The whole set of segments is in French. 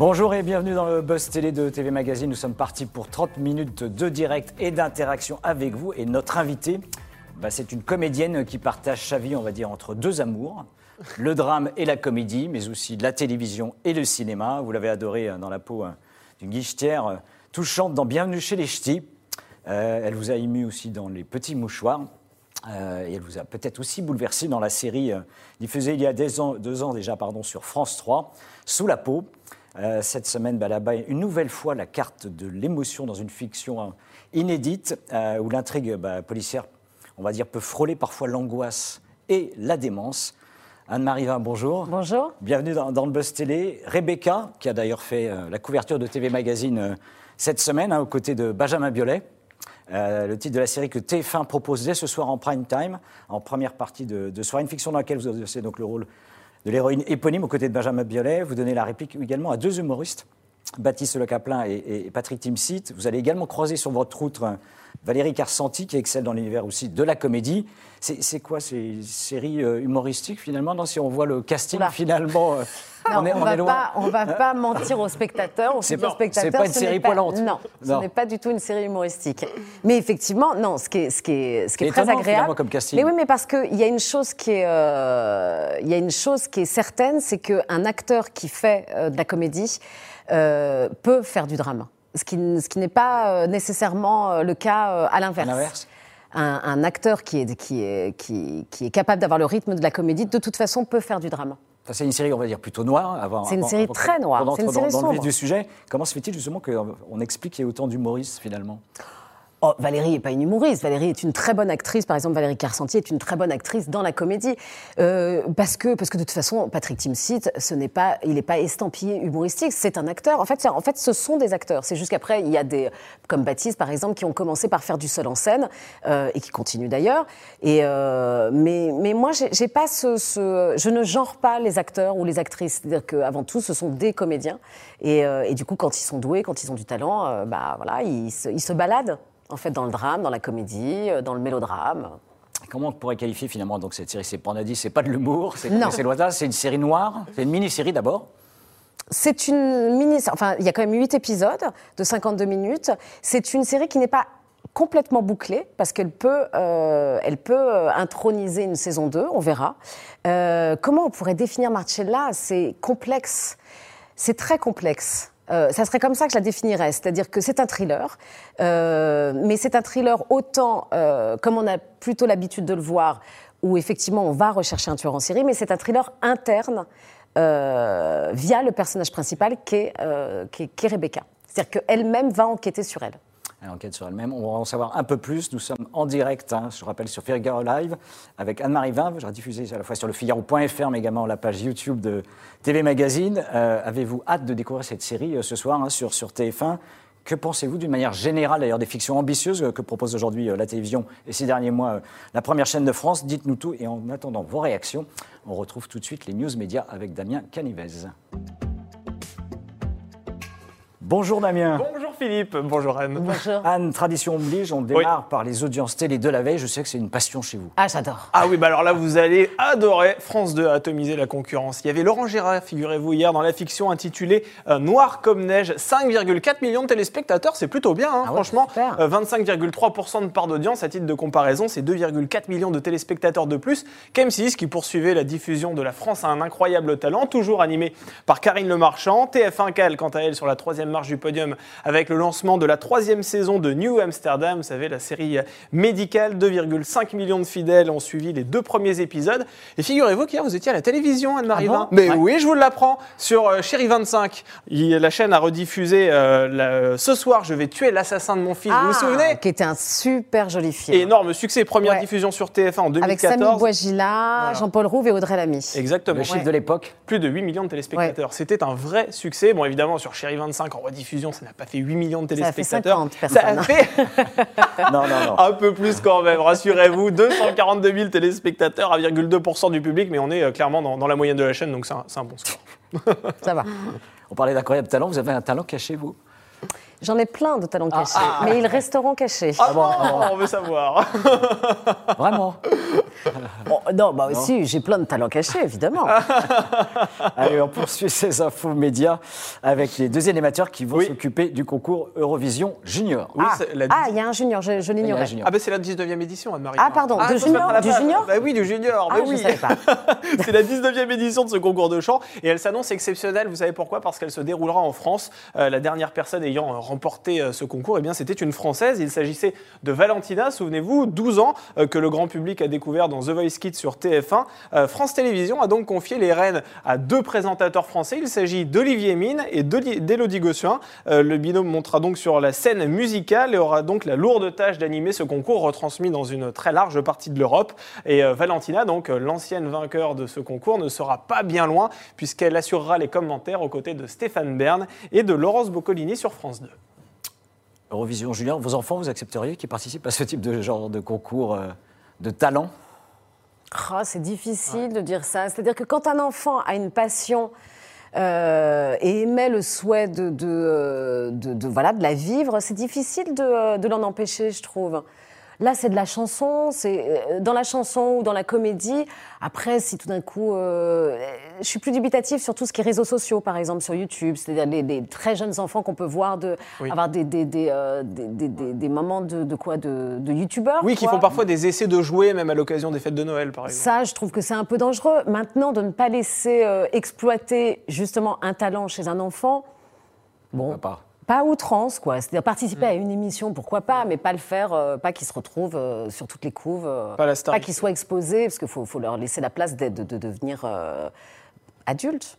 Bonjour et bienvenue dans le Buzz Télé de TV Magazine. Nous sommes partis pour 30 minutes de direct et d'interaction avec vous. Et notre invité, bah, c'est une comédienne qui partage sa vie, on va dire, entre deux amours. Le drame et la comédie, mais aussi la télévision et le cinéma. Vous l'avez adoré euh, dans la peau euh, d'une guichetière euh, touchante dans Bienvenue chez les Ch'tis. Elle vous a ému aussi dans Les Petits Mouchoirs. Et elle vous a peut-être aussi bouleversé dans la série diffusée il y a deux ans, deux ans déjà pardon, sur France 3, Sous la peau. Euh, cette semaine, bah, là-bas, une nouvelle fois la carte de l'émotion dans une fiction hein, inédite euh, où l'intrigue bah, policière, on va dire, peut frôler parfois l'angoisse et la démence. Anne-Marie Vin, bonjour. Bonjour. Bienvenue dans, dans le Buzz Télé. Rebecca, qui a d'ailleurs fait euh, la couverture de TV Magazine cette semaine, hein, aux côtés de Benjamin Biolay. Euh, le titre de la série que TF1 propose dès ce soir en prime time, en première partie de, de soirée, une fiction dans laquelle vous exercez donc le rôle de l'héroïne éponyme aux côtés de Benjamin Biolay. Vous donnez la réplique également à deux humoristes, Baptiste Le Caplin et, et- Patrick Timsit. Vous allez également croiser sur votre route euh, Valérie Carsanti, qui excelle dans l'univers aussi de la comédie. C'est quoi ces séries euh, humoristiques finalement Non, Si on voit le casting, Oula. finalement, euh, Non, on est, on, on va est loin. pas, on va pas mentir aux spectateurs, aux C'est pas- une ce série pas- poilante. Non, ce Non. n'est pas du tout une série humoristique. Mais effectivement, non, ce qui est, ce qui est, ce qui est C'est très agréable. comme casting. Mais oui, mais parce qu'il y a une chose qui est, euh, y a une chose qui est certaine, c'est qu'un acteur qui fait de la comédie peut faire du drame. Ce qui, n- ce qui n'est pas euh, nécessairement euh, le cas euh, à l'inverse. Un, un acteur qui est, qui, est, qui, qui est capable d'avoir le rythme de la comédie, de toute façon, peut faire du drame. C'est une série, on va dire, plutôt noire. Avant, C'est une série avant très noire. C'est une dans, série dans le vif du sujet. Comment se fait-il justement qu'on explique qu'il y ait autant d'humoristes finalement? Oh, Valérie n'est pas une humoriste. Valérie est une très bonne actrice. Par exemple, Valérie Carcentier est une très bonne actrice dans la comédie. Euh, parce, que, parce que de toute façon, Patrick Timsit, ce n'est pas, il n'est pas estampillé humoristique. C'est un acteur. En fait, en fait, ce sont des acteurs. C'est juste qu'après, il y a des, comme Baptiste, par exemple, qui ont commencé par faire du seul en scène euh, et qui continuent d'ailleurs. Et euh, mais, mais moi, j'ai j'ai pas ce, ce- je ne genre pas les acteurs ou les actrices. C'est-à-dire qu'avant tout, ce sont des comédiens. Et, euh, et du coup, quand ils sont doués, quand ils ont du talent, euh, bah voilà, ils se, ils se baladent en fait dans le drame, dans la comédie, euh, dans le mélodrame. Comment on pourrait qualifier finalement donc cette série? C'est c'est pas de l'humour, c'est Non. c'est lointain, c'est une série noire, c'est une mini-série d'abord? C'est une mini. Enfin, il y a quand même 8 épisodes de 52 minutes. C'est une série qui n'est pas complètement bouclée parce qu'elle peut, euh, elle peut euh, introniser une saison 2, on verra. Euh, comment on pourrait définir Marcella? C'est complexe. C'est très complexe. Euh, ça serait comme ça que je la définirais, c'est-à-dire que c'est un thriller, euh, mais c'est un thriller autant euh, comme on a plutôt l'habitude de le voir, où effectivement on va rechercher un tueur en série, mais c'est un thriller interne via le personnage principal qui est, qui est- qui est Rebecca. C'est-à-dire qu'elle-même va enquêter sur elle. Elle enquête sur elle-même. On va en savoir un peu plus. Nous sommes en direct, hein, je rappelle, sur Figaro Live avec Anne-Marie Vin. Je diffusé à la fois sur le Figaro.fr, mais également la page YouTube de TV Magazine. Euh, Avez-vous hâte de découvrir cette série euh, ce soir hein, sur, sur TF1 Que pensez-vous d'une manière générale, d'ailleurs, des fictions ambitieuses euh, que propose aujourd'hui la télévision et ces derniers mois la première chaîne de France? Dites-nous tout et en attendant vos réactions, on retrouve tout de suite les news médias avec Damien Canivez. Bonjour Damien. Bonjour Philippe, bonjour Anne. Bonjour. Anne, tradition oblige, on démarre par les audiences télé de la veille. Je sais que c'est une passion chez vous. Ah, j'adore. Ah oui, bah alors là, vous allez adorer. France 2 a atomisé la concurrence. Il y avait Laurent Gérard, figurez-vous, hier, dans la fiction intitulée euh, Noir comme neige. 5,4 millions de téléspectateurs, c'est plutôt bien, hein, Ah ouais, franchement. super. Euh, 25,3% de part d'audience. À titre de comparaison, c'est 2,4 millions de téléspectateurs de plus qu'M6, qui poursuivait la diffusion de La France a un incroyable talent, toujours animé par Karine Le Marchand. TF1 cale, quant à elle, sur la troisième marche du podium avec le lancement de la troisième saison de New Amsterdam. Vous savez, la série euh, médicale. 2,5 millions de fidèles ont suivi les deux premiers épisodes. Et figurez-vous qu'hier, vous étiez à la télévision, Anne-Marie Ah bon. Mais Ouais. oui, je vous l'apprends. Sur euh, Chéri 25, il- la chaîne a rediffusé euh, la- ce soir, je vais tuer l'assassin de mon fils. vous vous souvenez Ah, Qui était un super joli film. Énorme succès, première Ouais. diffusion sur TF1 en Avec Samy 2014. Boisgila, Voilà. Jean-Paul Rouve et Audrey Lamy. Exactement. Le chiffre Ouais. de l'époque. Plus de 8 millions de téléspectateurs. C'était un vrai succès. Bon, évidemment, sur Chéri 25 en rediffusion, ça n'a pas fait 8 millions de Ça a fait téléspectateurs. 50 Ça a fait Non, non, non. un peu plus quand même, rassurez-vous. 242 000 téléspectateurs, 1,2% du public, mais on est euh, clairement dans, dans la moyenne de la chaîne, donc c'est un, c'est un bon score. Ça va. On parlait d'incroyable talent. Vous avez un talent caché, vous? J'en ai plein de talents cachés, mais ils resteront cachés. Ah bon, on veut savoir. Vraiment? Bon, non, bah aussi, j'ai plein de talents cachés, évidemment. Allez, on poursuit ces infos médias avec les deux animateurs qui vont Oui. s'occuper du concours Eurovision Junior. Oui, ah, ah, il y a un junior, je, je l'ignorais. junior. Ah ben c'est la 19e édition, Anne-Marie. Ah, pardon, de je peux junior, du junior Bah oui, du junior, Ah, mais oui. pas. c'est la 19e édition de ce concours de chant et elle s'annonce exceptionnelle. Vous savez pourquoi? Parce qu'elle se déroulera en France. Euh, la dernière personne ayant euh, remporté euh, ce concours, eh bien, c'était une Française. Il s'agissait de Valentina, souvenez-vous, 12 ans, euh, que le grand public a découvert dans The Voice Kids sur TF1. Euh, France Télévisions a donc confié les rênes à deux présentateurs français. Il s'agit d'Olivier Mine et d'Élodie Gossuin. Euh, le binôme montera donc sur la scène musicale et aura donc la lourde tâche d'animer ce concours retransmis dans une très large partie de l'Europe. Et euh, Valentina, donc l'ancienne vainqueur de ce concours, ne sera pas bien loin puisqu'elle assurera les commentaires aux côtés de Stéphane Bern et de Laurence Boccolini sur France 2. Eurovision Junior, vos enfants, vous accepteriez qu'ils participent à ce type de genre de concours de talent? Ah, c'est difficile de dire ça. C'est-à-dire que quand un enfant a une passion euh, et émet le souhait de, de, euh, de- de- voilà, de la vivre, c'est difficile de, euh, de l'en empêcher, je trouve. Là, c'est de la chanson, c'est euh, dans la chanson ou dans la comédie. Après, si tout d'un coup, euh, je suis plus dubitative sur tout ce qui est réseaux sociaux, par exemple sur YouTube, c'est-à-dire les, les très jeunes enfants qu'on peut voir de Oui. avoir des, des, des, euh, des, des- des- des moments de, de quoi, de, de youtubeurs. Oui, qui font parfois des essais de jouer, même à l'occasion des fêtes de Noël, par exemple. Ça, je trouve que c'est un peu dangereux. Maintenant, de ne pas laisser euh, exploiter justement un talent chez un enfant, bon, Pourquoi pas pas outrance, quoi. C'est-à-dire participer à une émission, pourquoi pas, mais pas le faire, euh, pas qu'il se retrouve euh, sur toutes les couves, euh, Pas la star. qu'il soit exposé, parce qu'il faut, faut leur laisser la place de, de- de devenir euh, adulte.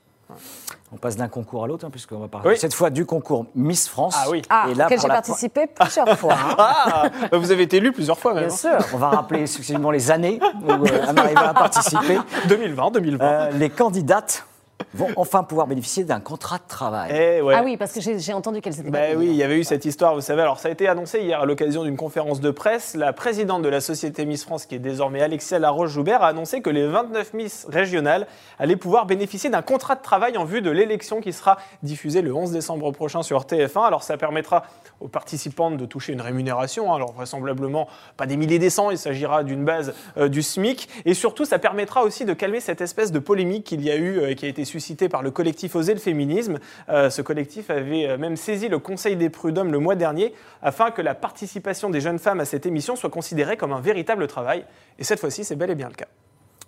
On passe d'un concours à l'autre, hein, puisqu'on va parler Oui. cette fois du concours Miss France. Ah oui. Ah, Et là, auquel j'ai la- participé plusieurs fois. hein. Ah Vous avez été élu plusieurs fois même. Bien hein. sûr. On va rappeler successivement les années où euh, Anne arriva à participer. 2020, 2020. Euh, les candidates vont enfin pouvoir bénéficier d'un contrat de travail. Eh ouais. Ah oui, parce que j'ai entendu qu'elles étaient Ben payées. oui, il y avait eu cette histoire, vous savez. Alors, ça a été annoncé hier à l'occasion d'une conférence de presse. La présidente de la société Miss France, qui est désormais Alexia Laroche-Joubert, a annoncé que les 29 Miss régionales allaient pouvoir bénéficier d'un contrat de travail en vue de l'élection qui sera diffusée le 11 décembre prochain sur TF1. Alors, ça permettra aux participantes de toucher une rémunération. hein. Alors, vraisemblablement, pas des milliers des cents, il s'agira d'une base euh, du SMIC. Et surtout, ça permettra aussi de calmer cette espèce de polémique qu'il y a eu, euh, et qui a été suscitée par le collectif Oser le féminisme. Euh, ce collectif avait euh, même saisi le Conseil des prud'hommes le mois dernier afin que la participation des jeunes femmes à cette émission soit considérée comme un véritable travail. Et cette fois-ci, c'est bel et bien le cas.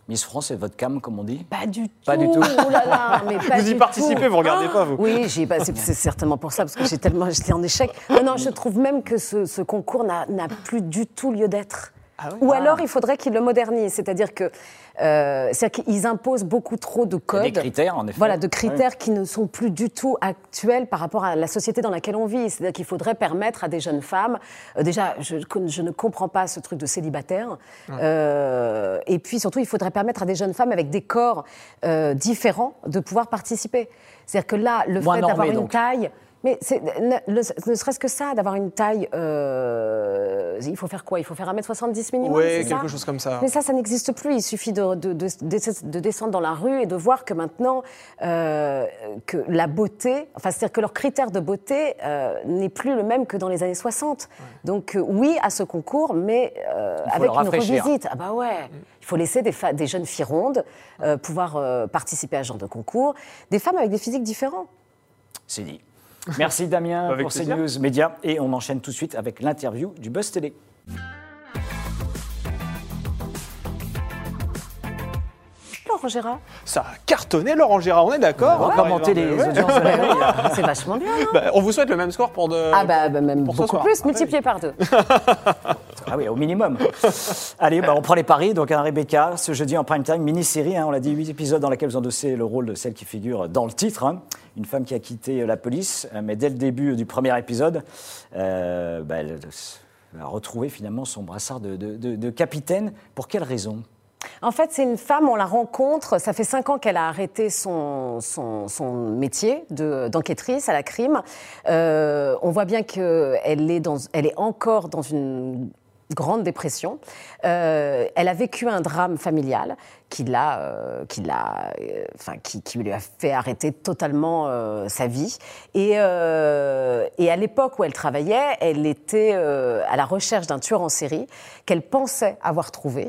Miss France, c'est votre cam, comme on dit? Pas du tout. Pas du tout. Oh là là, mais pas Vous y du participez, tout. vous regardez pas, vous. Oui, pas- c'est c'est certainement pour ça, parce que j'ai tellement j'étais en échec. Non, non, je trouve même que ce, ce concours n'a n'a plus du tout lieu d'être. Ah oui Ou alors, il faudrait qu'ils le modernisent, c'est-à-dire que euh, c'est-à-dire qu'ils imposent beaucoup trop de codes. des critères, en effet. Voilà, de critères qui ne sont plus du tout actuels par rapport à la société dans laquelle on vit. C'est-à-dire qu'il faudrait permettre à des jeunes femmes, euh, déjà, je, je ne comprends pas ce truc de célibataire, Euh, et puis surtout, il faudrait permettre à des jeunes femmes avec des corps euh, différents de pouvoir participer. C'est-à-dire que là, le Moins fait d'avoir une donc. taille, mais ne, serait-ce que ça, d'avoir une taille, euh, il faut faire quoi? Il faut faire 1m70 minimum Oui, c'est ça? quelque chose comme ça. mais ça, ça n'existe plus. Il suffit de, de- de- de- de descendre dans la rue et de voir que maintenant, euh, que la beauté, enfin, c'est-à-dire que leur critère de beauté euh, n'est plus le même que dans les années 60. Donc, euh, oui, à ce concours, mais euh, avec une revisite. Ah bah ouais. Il faut laisser des, des jeunes filles rondes euh, pouvoir euh, participer à ce genre de concours. Des femmes avec des physiques différents. C'est dit. Merci Damien Avec pour ces news médias. Et on enchaîne tout de suite avec l'interview du Buzz Télé. Laurent Gérard Ça a cartonné, Laurent Gérard, on est d'accord On va Par commenter les ouais. audiences de la veille. C'est vachement bien, non Bah, on vous souhaite le même score pour de. Ah bah, bah, même pour beaucoup plus, Ah, multiplié par deux. Ah oui, au minimum. Allez, bah, on prend les paris. Donc, un Rebecca, ce jeudi en prime time, mini-série, hein, on l'a dit, 8 épisodes dans lesquels vous endossez le rôle de celle qui figure dans le titre. hein. Une femme qui a quitté la police, euh, mais dès le début du premier épisode, euh, bah, elle a retrouvé finalement son brassard de, capitaine. Pour quelle raison? En fait, c'est une femme, on la rencontre, ça fait cinq ans qu'elle a arrêté son, métier de- d'enquêtrice à la crime. Euh, on voit bien qu'elle est encore dans une grande dépression. Euh, elle a vécu un drame familial qui, l'a, euh, qui, l'a, euh, qui, lui a fait arrêter totalement sa vie. Et, à l'époque où elle travaillait, elle était à la recherche d'un tueur en série qu'elle pensait avoir trouvé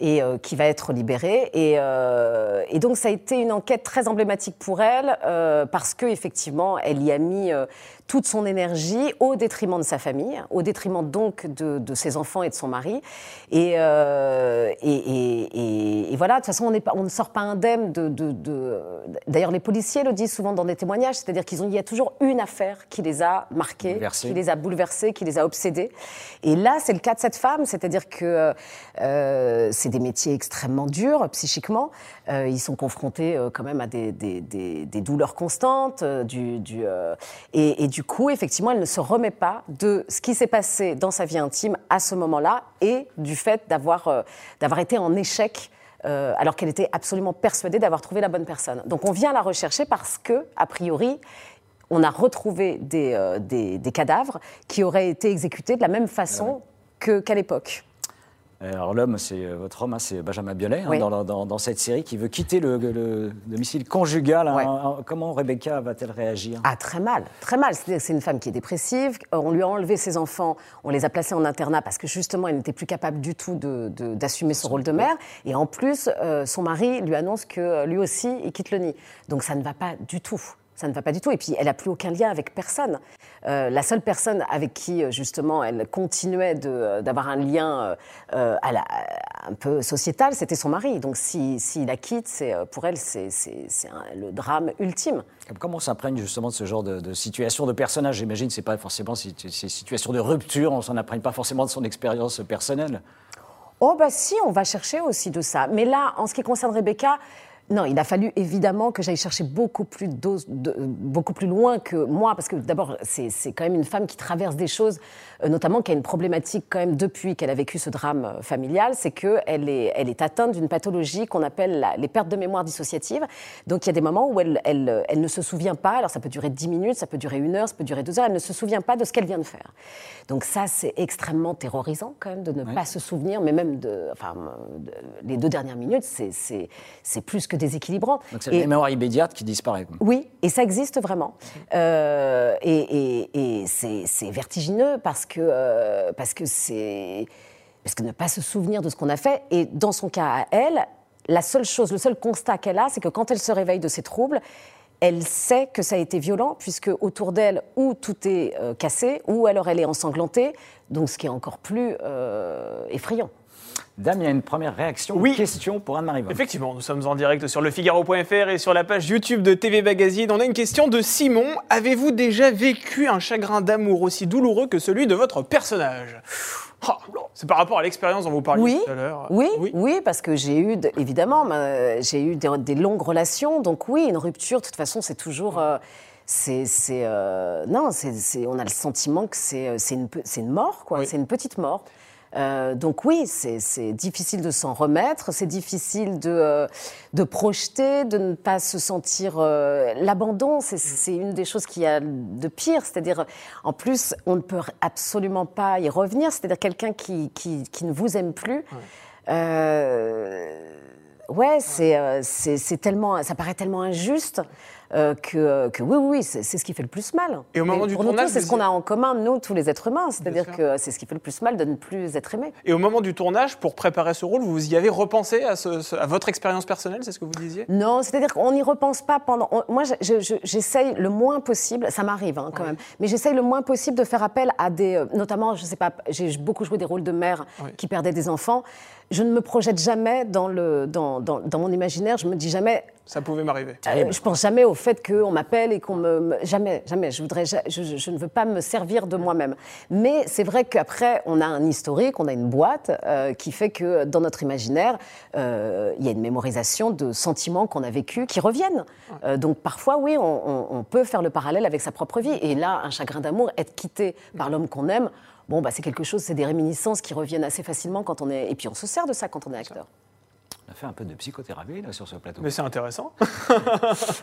et qui va être libéré. Et, et donc ça a été une enquête très emblématique pour elle parce que effectivement, elle y a mis toute son énergie au détriment de sa famille, au détriment donc de, de ses enfants et de son mari. Et, euh, et, et- et- voilà, de toute façon, on, pas- on ne sort pas indemne de. de- de- D'ailleurs, les policiers le disent souvent dans des témoignages, c'est-à-dire qu'il y a toujours une affaire qui les a marqués, qui les a bouleversés, qui les a obsédés. Et là, c'est le cas de cette femme, c'est-à-dire que euh, c'est des métiers extrêmement durs psychiquement. Euh, ils sont confrontés euh, quand même à des, des- des- des douleurs constantes. euh, du, du, et, et du coup, effectivement, elle ne se remet pas de ce qui s'est passé dans sa vie intime à ce moment-là et du fait d'avoir euh, d'avoir été en échec. euh, alors qu'elle était absolument persuadée d'avoir trouvé la bonne personne. Donc on vient la rechercher parce que, a priori, on a retrouvé des, euh, des- des cadavres qui auraient été exécutés de la même façon que- qu'à l'époque. Alors l'homme, c'est euh, votre homme, hein, c'est Benjamin Biolay, hein, dans, dans- dans cette série, qui veut quitter le, le domicile conjugal. hein. Comment Rebecca va-t-elle réagir? Ah, très mal, très mal. C'est une femme qui est dépressive. Euh, On lui a enlevé ses enfants, on les a placés en internat parce que justement, elle n'était plus capable du tout de- de- d'assumer son rôle de mère. Et en plus, euh, son mari lui annonce que euh, lui aussi, il quitte le nid. Donc ça ne va pas du tout. Ça ne va pas du tout. Et puis, elle n'a plus aucun lien avec personne. Euh, la seule personne avec qui, euh, justement, elle continuait euh, d'avoir un lien euh, à la- un peu sociétal, c'était son mari. Donc, s'il si, la quitte, c'est, pour elle, c'est le drame ultime. Comment on s'imprègne justement de ce genre de, de situation de personnage? J'imagine c'est pas forcément ces, situations de rupture, on s'en imprègne pas forcément de son expérience personnelle. Oh bah si, on va chercher aussi de ça. Mais là, en ce qui concerne Rebecca, non, il a fallu évidemment que j'aille chercher beaucoup plus, de- beaucoup plus loin que moi, parce que d'abord, c'est quand même une femme qui traverse des choses, notamment qui a une problématique quand même depuis qu'elle a vécu ce drame euh, familial, c'est qu'elle est, elle est atteinte d'une pathologie qu'on appelle la- les pertes de mémoire dissociatives. Donc il y a des moments où elle, elle, elle ne se souvient pas, alors ça peut durer 10 minutes, ça peut durer une heure, ça peut durer deux heures, elle ne se souvient pas de ce qu'elle vient de faire. Donc ça, c'est extrêmement terrorisant quand même de ne pas se souvenir, mais même de, enfin, de- les deux dernières minutes, c'est- plus que déséquilibrant. Donc c'est la mémoire immédiate qui disparaît. oui, et ça existe vraiment. Euh, et et- et c'est c'est vertigineux parce euh, parce que c'est. Parce que ne pas se souvenir de ce qu'on a fait. Et dans son cas à elle, la seule chose, le seul constat qu'elle a, c'est que quand elle se réveille de ses troubles, elle sait que ça a été violent, puisque autour d'elle, ou tout est euh, cassé, ou alors elle est ensanglantée, donc ce qui est encore plus euh, effrayant. Dame, il y a une première réaction, Oui. une question pour Anne-Marie. Effectivement, nous sommes en direct sur lefigaro.fr et sur la page YouTube de TV Magazine. On a une question de Simon. Avez-vous déjà vécu un chagrin d'amour aussi douloureux que celui de votre personnage? Ah, C'est par rapport à l'expérience dont vous parliez Oui, tout à l'heure. oui, oui, parce que j'ai eu, de- évidemment, j'ai eu des, des longues relations, donc oui, une rupture, de toute façon, c'est toujours, euh, c'est, euh, non, c'est, on a le sentiment que c'est, euh, une, mort, quoi, Oui. c'est une petite mort. Euh, donc oui, c'est, difficile de s'en remettre, c'est difficile de, euh, de projeter, de ne pas se sentir euh, l'abandon. C'est, c'est une des choses qu'il y a de pire, c'est-à-dire en plus on ne peut absolument pas y revenir, c'est-à-dire quelqu'un qui, qui, qui ne vous aime plus. Ouais, euh, c'est tellement, ça paraît tellement injuste euh, que, que oui, oui, oui, c'est, c'est ce qui fait le plus mal. Et au moment Mais du tournage, c'est ce qu'on a en commun, nous, tous les êtres humains, c'est-à-dire que c'est ce qui fait le plus mal de ne plus être aimé. Et au moment du tournage, pour préparer ce rôle, vous y avez repensé à, ce- ce- à votre expérience personnelle, c'est ce que vous disiez? Non, c'est-à-dire qu'on n'y repense pas pendant. on- moi, je- je- je- j'essaye le moins possible, ça m'arrive hein, quand même, mais j'essaye le moins possible de faire appel à des. euh, notamment, je sais pas, j'ai beaucoup joué des rôles de mère Oui. qui perdaient des enfants. Je ne me projette jamais dans, le, dans, dans, dans mon imaginaire, je me dis jamais. Ça pouvait m'arriver. euh, je pense jamais au fait qu'on m'appelle et qu'on me, me- Jamais, jamais. Je, voudrais, je, je- je ne veux pas me servir de moi-même. Mais c'est vrai qu'après, on a un historique, on a une boîte euh, qui fait que dans notre imaginaire, euh, il y a une mémorisation de sentiments qu'on a vécus qui reviennent. Euh, donc parfois, oui, on, on- on peut faire le parallèle avec sa propre vie. Et là, un chagrin d'amour, être quitté par l'homme qu'on aime, bon, bah, c'est quelque chose, c'est des réminiscences qui reviennent assez facilement quand on est. Et puis on se sert de ça quand on est acteur. On a fait un peu de psychothérapie là, sur ce plateau. Mais c'est intéressant.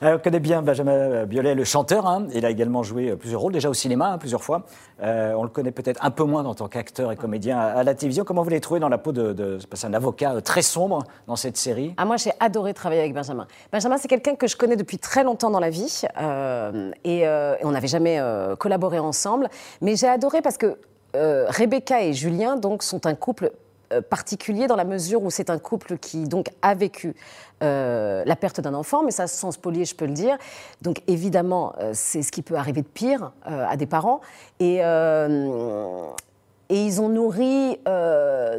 Euh, on connaît bien Benjamin Biolay, le chanteur. hein. Il a également joué euh, plusieurs rôles, déjà au cinéma, hein, plusieurs fois. Euh, on le connaît peut-être un peu moins en tant qu'acteur et comédien à, à la télévision. Comment vous l'avez trouvé dans la peau de, de c'est un avocat euh, très sombre dans cette série? Ah, moi, j'ai adoré travailler avec Benjamin. Benjamin, c'est quelqu'un que je connais depuis très longtemps dans la vie. euh, et, euh, et on n'avait jamais euh, collaboré ensemble. Mais j'ai adoré parce que euh, Rebecca et Julien donc, sont un couple euh, particulier dans la mesure où c'est un couple qui donc a vécu euh, la perte d'un enfant, mais ça sans spolier, je peux le dire. Donc évidemment, c'est ce qui peut arriver de pire à des parents. Et, et ils ont nourri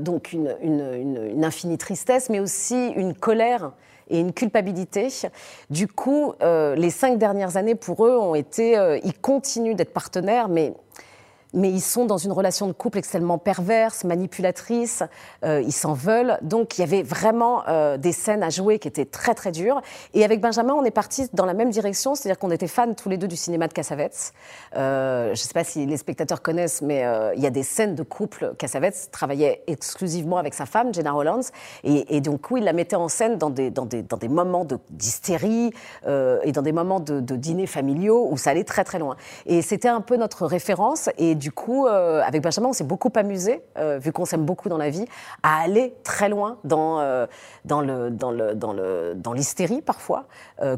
donc une, une- infinie tristesse, mais aussi une colère et une culpabilité. Du coup, les cinq dernières années pour eux ont été, ils continuent d'être partenaires, mais mais ils sont dans une relation de couple extrêmement perverse, manipulatrice, euh, ils s'en veulent. Donc il y avait vraiment euh, des scènes à jouer qui étaient très très dures. Et avec Benjamin, on est parti dans la même direction, c'est-à-dire qu'on était fans tous les deux du cinéma de Cassavetes. Euh, je ne sais pas si les spectateurs connaissent, mais il y a des scènes de couple. Cassavetes travaillait exclusivement avec sa femme, Jenna Hollands, et, et donc oui, il la mettait en scène dans des, dans des, dans des moments de- d'hystérie euh, et dans des moments de, de dîners familiaux où ça allait très très loin. Et c'était un peu notre référence. Et coup, euh, avec Benjamin, on s'est beaucoup amusé, euh, vu qu'on s'aime beaucoup dans la vie, à aller très loin dans, euh, dans le dans le dans le dans l'hystérie parfois.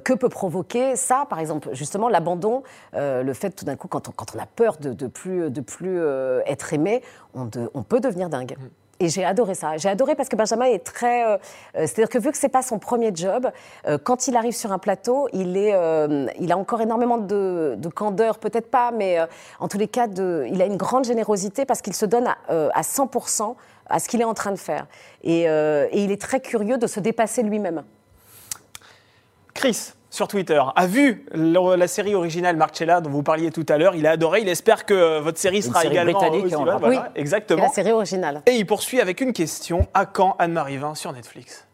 Que peut provoquer ça, par exemple, justement l'abandon, le fait tout d'un coup quand on, quand on a peur de, de plus de plus être aimé, on, de- on peut devenir dingue. Et j'ai adoré ça. J'ai adoré parce que Benjamin est très. euh, euh, C'est-à-dire que vu que c'est pas son premier job, euh, quand il arrive sur un plateau, il est, euh, il a encore énormément de, de candeur, peut-être pas, mais euh, en tous les cas, de, il a une grande générosité parce qu'il se donne à, euh, à 100% à ce qu'il est en train de faire. Et, et il est très curieux de se dépasser lui-même. Chris, sur Twitter, a vu la, série originale Marcella dont vous parliez tout à l'heure. Il a adoré, il espère que euh, votre série sera série également britannique, aussi. Voilà, C'est exactement. la série originale. Et il poursuit avec une question. À quand Anne-Marie Vin sur Netflix?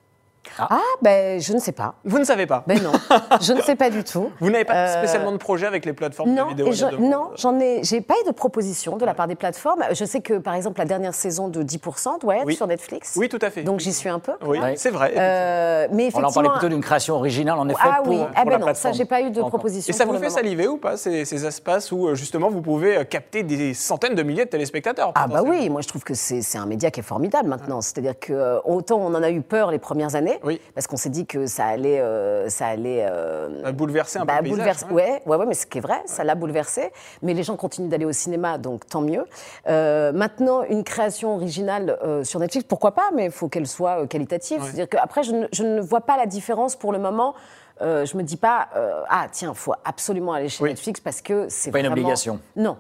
Ah, ben, je ne sais pas. Vous ne savez pas Ben non, je ne sais pas du tout. Vous n'avez pas Euh, spécialement de projet avec les plateformes de Non, vidéo je- là-dedans non, j'en ai, j'ai pas eu de proposition de la part des plateformes. Je sais que par exemple la dernière saison de 10% doit être Oui. sur Netflix. Oui, tout à fait. Donc j'y suis un peu. Oui, c'est vrai. Euh, mais On effectivement. en parlait plutôt d'une création originale, en effet, ah pour, oui, pour ah ben non, ça j'ai pas eu de proposition. Et ça vous le fait saliver ou pas, ces, ces espaces où euh, justement vous pouvez capter des centaines de milliers de téléspectateurs Ah bah oui, moi je trouve que c'est un média qui est formidable maintenant. C'est-à-dire que autant on en a eu peur les premières années, Oui. parce qu'on s'est dit que ça allait, euh, ça allait euh, bouleversé un bah, peu le paysage. bouleverser- ouais. ouais, ouais, ouais, mais ce qui est vrai, ça l'a bouleversé. Mais les gens continuent d'aller au cinéma, donc tant mieux. Euh, maintenant, une création originale euh, sur Netflix, pourquoi pas, mais il faut qu'elle soit euh, qualitative. Ouais. C'est-à-dire qu'après, je, ne- je ne vois pas la différence pour le moment. Euh, je me dis pas, euh, ah tiens, il faut absolument aller chez Oui. Netflix parce que c'est Pas une obligation. Non,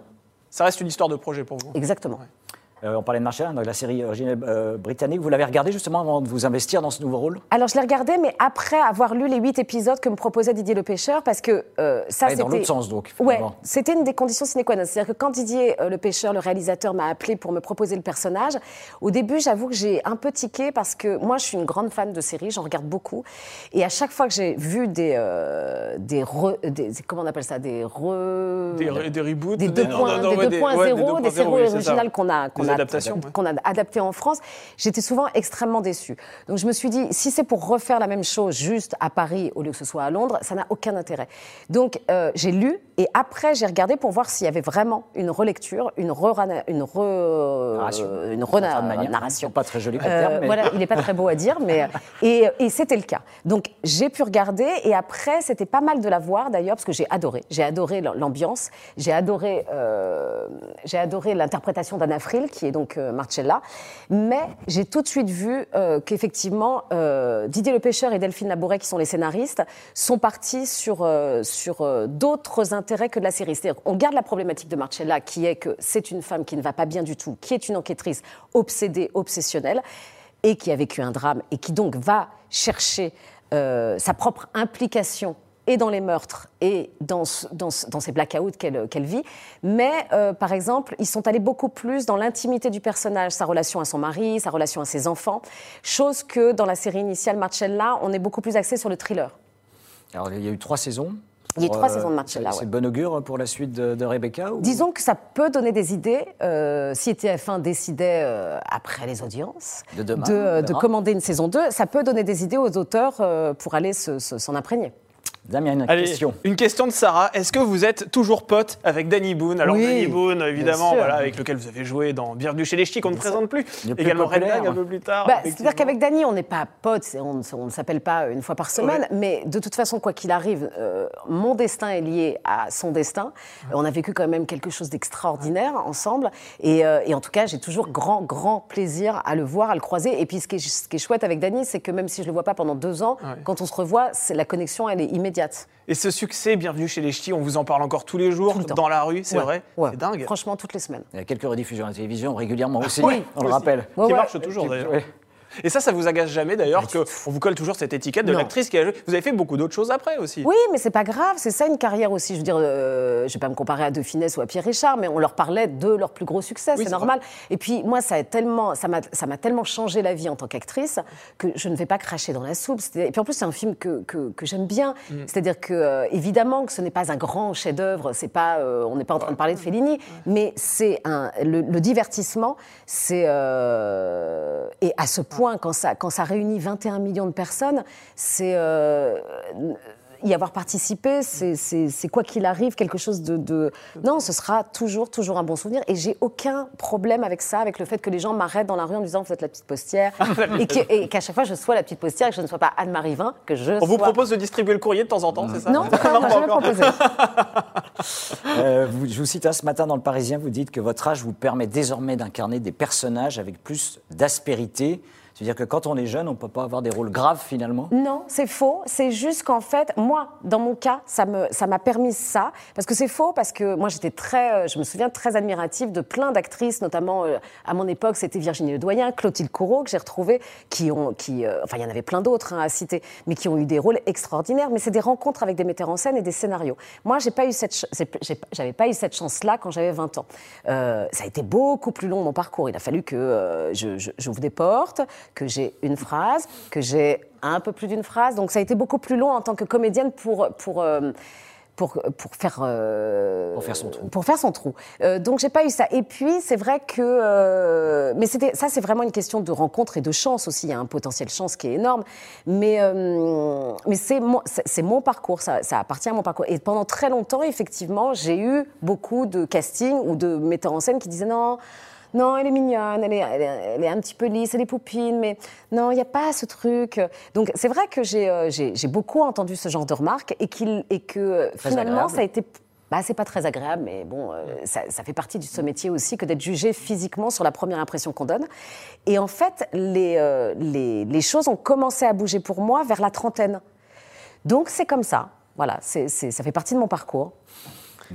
Ça reste une histoire de projet pour vous. exactement. On parlait de Marshall, donc la série originale euh, britannique. Vous l'avez regardée justement avant de vous investir dans ce nouveau rôle? Alors je l'ai regardé, mais après avoir lu les huit épisodes que me proposait Didier Le Pêcheur, parce que euh, ça et c'était. dans l'autre sens, donc, Ouais, c'était une des conditions sine qua non. C'est-à-dire que quand Didier euh, Le Pêcheur, le réalisateur, m'a appelé pour me proposer le personnage, au début, j'avoue que j'ai un peu tiqué parce que moi, je suis une grande fan de séries, j'en regarde beaucoup, et à chaque fois que j'ai vu des euh, des, re- des comment on appelle ça, des re... Des, re- des reboots des des- 2.0, non, non, ouais, des des- ouais, 2.0, des 2.0, séries originales qu'on a, qu'on Des a, ouais. qu'on a adaptées en France, j'étais souvent extrêmement déçue. Donc je me suis dit, si c'est pour refaire la même chose juste à Paris au lieu que ce soit à Londres, ça n'a aucun intérêt. Donc euh, j'ai lu et après j'ai regardé pour voir s'il y avait vraiment une relecture, une re, une re, Narration. euh, une manière. narration. Pas très joli comme Euh, terme, mais- Voilà, il n'est pas très beau à dire, mais et, et c'était le cas. Donc j'ai pu regarder et après c'était pas mal de la voir d'ailleurs parce que j'ai adoré. J'ai adoré l'ambiance, j'ai adoré, euh, j'ai adoré l'interprétation d'Anna Friel qui est donc euh, Marcella, mais j'ai tout de suite vu euh, qu'effectivement euh, Didier Le Pêcheur et Delphine Labouret qui sont les scénaristes sont partis sur sur d'autres intérêts que de la série. C'est-à-dire qu'on garde la problématique de Marcella qui est que c'est une femme qui ne va pas bien du tout, qui est une enquêtrice obsédée, obsessionnelle et qui a vécu un drame et qui donc va chercher sa propre implication et dans les meurtres et dans, ce- dans, ce- dans ces blackouts qu'elle vit. Mais, euh, par exemple, ils sont allés beaucoup plus dans l'intimité du personnage, sa relation à son mari, sa relation à ses enfants, chose que dans la série initiale Marcella, on est beaucoup plus axé sur le thriller. Alors, il y a eu trois saisons. Il y a eu trois euh, saisons de Marcella, C'est ouais. bon augure pour la suite de, de Rebecca ou- Disons que ça peut donner des idées euh, si TF1 décidait, euh, après les audiences, De demain, de, de commander une saison 2. Ça peut donner des idées aux auteurs pour aller se- se- s'en imprégner. Damien, une Allez, question. une question de Sarah. Est-ce que vous êtes toujours pote avec Danny Boone? Alors Oui, Danny Boone, évidemment, voilà, avec lequel vous avez joué dans Bienvenue chez les Ch'tis, qu'on ne présente plus. Plus Également Red. Gang un peu plus tard. Bah. C'est-à-dire qu'avec Dany, on n'est pas potes, c'est- on, on ne s'appelle pas une fois par semaine, mais de toute façon, quoi qu'il arrive, euh, mon destin est lié à son destin. On a vécu quand même quelque chose d'extraordinaire ensemble, et, euh, et en tout cas, j'ai toujours grand, grand plaisir à le voir, à le croiser. Et puis, ce qui est, ce qui est chouette avec Dany, c'est que même si je le vois pas pendant deux ans, Ouais. quand on se revoit, la connexion, elle est immédiate. Et ce succès, Bienvenue chez les Ch'tis, on vous en parle encore tous les jours, le dans la rue, c'est Ouais, vrai ouais. C'est dingue. Franchement, toutes les semaines. Il y a quelques rediffusions à la télévision régulièrement aussi, Oui, on le aussi. rappelle. Ouais, qui ouais. marche toujours d'ailleurs. Et ça, ça vous agace jamais d'ailleurs qu'on vous colle toujours cette étiquette de l'actrice qui a joué? Vous avez fait beaucoup d'autres choses après aussi. Oui, mais c'est pas grave, c'est ça une carrière aussi. Je veux dire, euh, je vais pas me comparer à De Finesse ou à Pierre Richard, mais on leur parlait de leur plus gros succès, Oui, c'est normal. Et puis moi, ça a tellement, ça m'a, ça m'a tellement changé la vie en tant qu'actrice que je ne vais pas cracher dans la soupe. Et puis en plus, c'est un film que, que, que j'aime bien. Mm. C'est-à-dire que euh, évidemment que ce n'est pas un grand chef-d'œuvre, c'est pas, euh, on n'est pas en train de parler de Fellini, mais c'est un, le, le divertissement, c'est euh, et à ce point quand ça, quand ça réunit 21 millions de personnes, c'est euh, y avoir participé, c'est- quoi qu'il arrive, quelque chose de, de- Non, ce sera toujours, toujours un bon souvenir. Et j'ai aucun problème avec ça, avec le fait que les gens m'arrêtent dans la rue en me disant Vous êtes la petite postière. et que- et qu'à chaque fois, je sois la petite postière et que je ne sois pas Anne-Marie Vin, que je On vous propose de distribuer le courrier de temps en temps, c'est ça? Non, pas encore, on m'a pas jamais encore. proposé. Euh, vous- je vous cite hein, ce matin dans le Parisien, vous dites que votre âge vous permet désormais d'incarner des personnages avec plus d'aspérité. C'est-à-dire que quand on est jeune, on ne peut pas avoir des rôles graves finalement? Non, c'est faux. C'est juste qu'en fait, moi, dans mon cas, ça me, ça m'a permis ça. Parce que c'est faux, parce que moi, j'étais très, euh, je me souviens, très admirative de plein d'actrices, notamment euh, à mon époque, c'était Virginie Ledoyen, Clotilde Corot, que j'ai retrouvées, qui ont, qui, euh, enfin, il y en avait plein d'autres hein, à citer, mais qui ont eu des rôles extraordinaires. Mais c'est des rencontres avec des metteurs en scène et des scénarios. Moi, j'ai pas pas eu cette chance-là quand j'avais 20 ans. Ça a été beaucoup plus long mon parcours. Il a fallu que je- je- j'ouvre des portes, que j'ai une phrase, que j'ai un peu plus d'une phrase. Donc ça a été beaucoup plus long en tant que comédienne pour pour euh, pour, pour faire euh, Pour faire son trou. Pour faire son trou. Euh, donc j'ai pas eu ça. Et puis c'est vrai que euh, mais c'était ça c'est vraiment une question de rencontre et de chance aussi. Il y a un potentiel chance qui est énorme. Mais mais c'est mon c'est c'est mon parcours. Ça, ça appartient à mon parcours. Et pendant très longtemps effectivement j'ai eu beaucoup de castings ou de metteurs en scène qui disaient non. Non, elle est mignonne, elle est, elle est, elle est un petit peu lisse, elle est poupine, mais non, il n'y a pas ce truc. Donc c'est vrai que j'ai euh, beaucoup entendu ce genre de remarques et, et que finalement ça a été. Bah, c'est pas très agréable, mais bon, euh, ça, ça fait partie de ce métier aussi que d'être jugé physiquement sur la première impression qu'on donne. Et en fait, les, euh, les, les choses ont commencé à bouger pour moi vers la trentaine. Donc c'est comme ça. Voilà, c'est c'est- ça fait partie de mon parcours.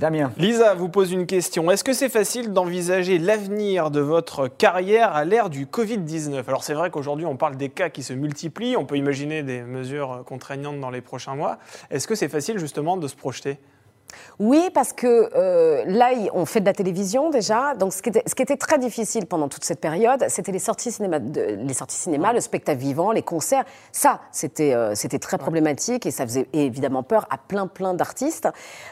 Damien, Lisa vous pose une question. Est-ce que c'est facile d'envisager l'avenir de votre carrière à l'ère du Covid-19 Alors c'est vrai qu'aujourd'hui on parle des cas qui se multiplient, on peut imaginer des mesures contraignantes dans les prochains mois. Est-ce que c'est facile justement de se projeter? Oui, parce que euh, là, on fait de la télévision déjà. Donc, ce qui était, ce qui était très difficile pendant toute cette période, c'était les sorties cinéma, de- les sorties cinéma, le spectacle vivant, les concerts. Ça, c'était euh, c'était très problématique et ça faisait évidemment peur à plein plein d'artistes.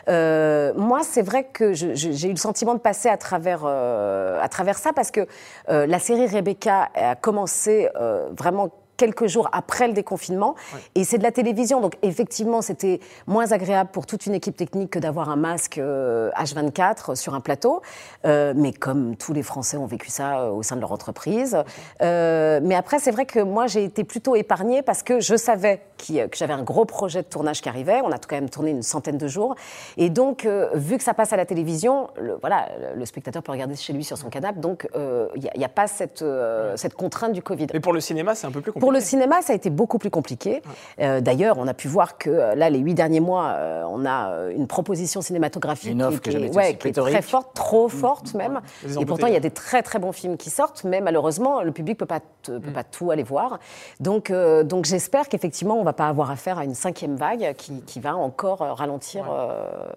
Euh, moi, c'est vrai que j'ai eu le sentiment de passer à travers euh, à travers ça parce que euh, la série Rebecca a commencé euh, vraiment quelques jours après le déconfinement. Et c'est de la télévision, donc effectivement, c'était moins agréable pour toute une équipe technique que d'avoir un masque euh, H24 sur un plateau. Euh, mais comme tous les Français ont vécu ça euh, au sein de leur entreprise. Euh, mais après, c'est vrai que moi, j'ai été plutôt épargnée parce que je savais que j'avais un gros projet de tournage qui arrivait. On a quand même tourné une centaine de jours. Et donc, euh, vu que ça passe à la télévision, le, voilà, le, spectateur peut regarder chez lui sur son canapé. Donc, euh, il n'y a, pas cette, euh, cette contrainte du Covid. Mais pour le cinéma, c'est un peu plus compliqué. Pour le cinéma, ça a été beaucoup plus compliqué. Euh, D'ailleurs, on a pu voir que euh, là, les huit derniers mois, euh, on a une proposition cinématographique Une offre qui, ouais, qui est très forte, trop forte même. Et pourtant, il y a des très très bons films qui sortent, mais malheureusement, le public peut pas peut pas tout aller voir. Donc, euh, donc j'espère qu'effectivement, on va pas avoir affaire à une cinquième vague qui, qui va encore ralentir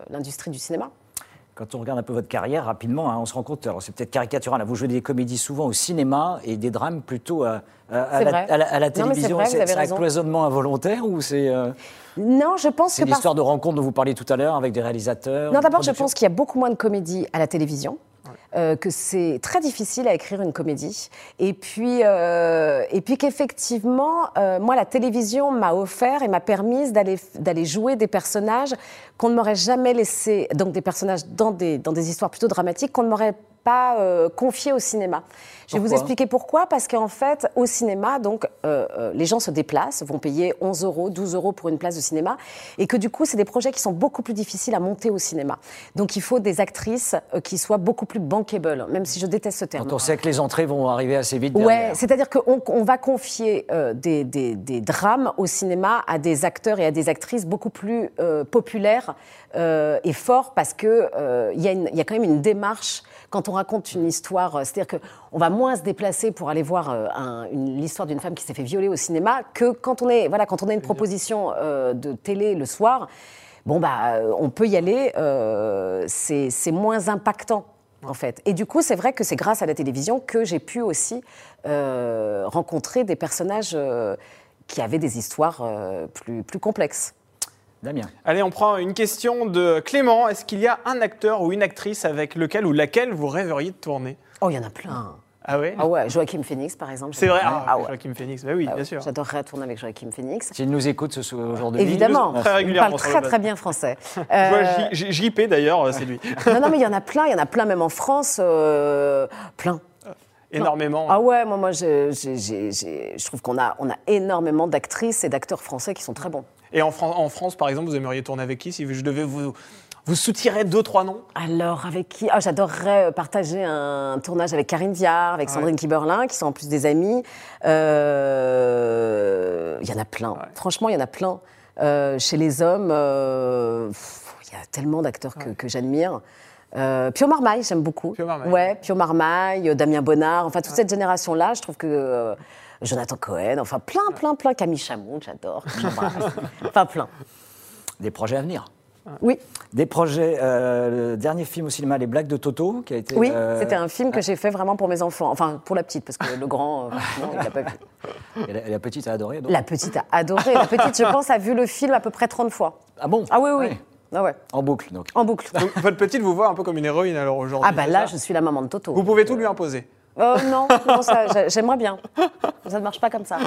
l'industrie du cinéma. Quand on regarde un peu votre carrière rapidement, hein, on se rend compte, alors c'est peut-être caricatural, hein, vous jouez des comédies souvent au cinéma et des drames plutôt à, à- à C'est la, à la- la c'est télévision. c'est un cloisonnement involontaire ou c'est euh, Non, je pense c'est que par- l'histoire de rencontre dont vous parliez tout à l'heure avec des réalisateurs Non, d'abord, je pense qu'il y a beaucoup moins de comédie à la télévision. euh, que c'est très difficile à écrire une comédie. Et puis, euh, et puis qu'effectivement, euh, moi, la télévision m'a offert et m'a permis d'aller jouer des personnages qu'on ne m'aurait jamais laissé, donc des personnages dans des, dans des histoires plutôt dramatiques qu'on ne m'aurait pas euh, confiés au cinéma. Je vais vous expliquer pourquoi. Parce qu'en fait, au cinéma, donc, euh, euh, les gens se déplacent, vont payer 11 euros, 12 euros pour une place de cinéma, et que du coup, c'est des projets qui sont beaucoup plus difficiles à monter au cinéma. Donc, il faut des actrices euh, qui soient beaucoup plus bankable, même si je déteste ce terme. Quand on sait que les entrées vont arriver assez vite Ouais, c'est-à-dire qu'on on va confier euh, des, des- des drames au cinéma à des acteurs et à des actrices beaucoup plus euh, euh, et forts parce que euh, il y, a y quand même une démarche quand on raconte une histoire. euh, C'est-à-dire qu'on va moins se déplacer pour aller voir un- l'histoire d'une femme qui s'est fait violer au cinéma que quand on est voilà quand on a une proposition de télé le soir. Bon bah, on peut y aller. c'est c'est moins impactant en fait. Et du coup, c'est vrai que c'est grâce à la télévision que j'ai pu aussi euh, rencontrer des personnages euh, qui avaient des histoires euh, plus, plus complexes. Damien. Allez, on prend une question de Clément. Est-ce qu'il y a un acteur ou une actrice avec lequel ou laquelle vous rêveriez de tourner? Oh, il y en a plein. Ah ouais? Ah ouais, Joachim Phoenix, par exemple. C'est vrai Ah, Ah, ouais. Joachim Phoenix, bah oui, Ah bien ouais, sûr. J'adorerais tourner avec Joachim Phoenix. S'il nous écoute ce, ce jour de nuit, Évidemment, Très il régulièrement parle sur le très très bien français. Je Euh, JP d'ailleurs, euh, c'est lui. non, non, mais il y en a plein, il y en a plein, même en France, euh, plein. Énormément. Ah ouais, moi, moi je, j'ai- j'ai- je trouve qu'on a, on a énormément d'actrices et d'acteurs français qui sont très bons. Et en, Fran- en France, par exemple, vous aimeriez tourner avec qui Si je devais vous, vous soutirer deux, trois noms? Alors, avec qui? Ah, J'adorerais euh, partager un tournage avec Karine Viard, avec Sandrine Kiberlin, qui sont en plus des amis. Euh, Il y en a plein. Franchement, il y en a plein. Euh, chez les hommes, euh, il y a tellement d'acteurs que, que j'admire. Euh, Pio Marmaille, j'aime beaucoup. Pio Marmaille. Ouais, Pio Marmaille, euh, Damien Bonnard, enfin toute cette génération-là, je trouve que euh, Jonathan Cohen, enfin plein, plein, plein. Camille Chamon, j'adore. enfin plein. des projets à venir. Oui. Des projets. euh, le dernier film au cinéma, Les Blagues de Toto, qui a été. Oui, euh, c'était un film que j'ai fait vraiment pour mes enfants. Enfin, pour la petite, parce que le grand, euh, il l'a pas vu. et la, et la petite a adoré. donc La petite a adoré. La petite, je pense, a vu le film à peu près 30 fois. Ah bon? Ah oui, oui. Ah ouais. En boucle, donc. En boucle. Donc, Votre petite vous voit un peu comme une héroïne alors aujourd'hui Ah bah là, je suis la maman de Toto. Vous pouvez tout lui imposer. Euh, non, non, ça, j'ai- j'aimerais bien. Ça ne marche pas comme ça.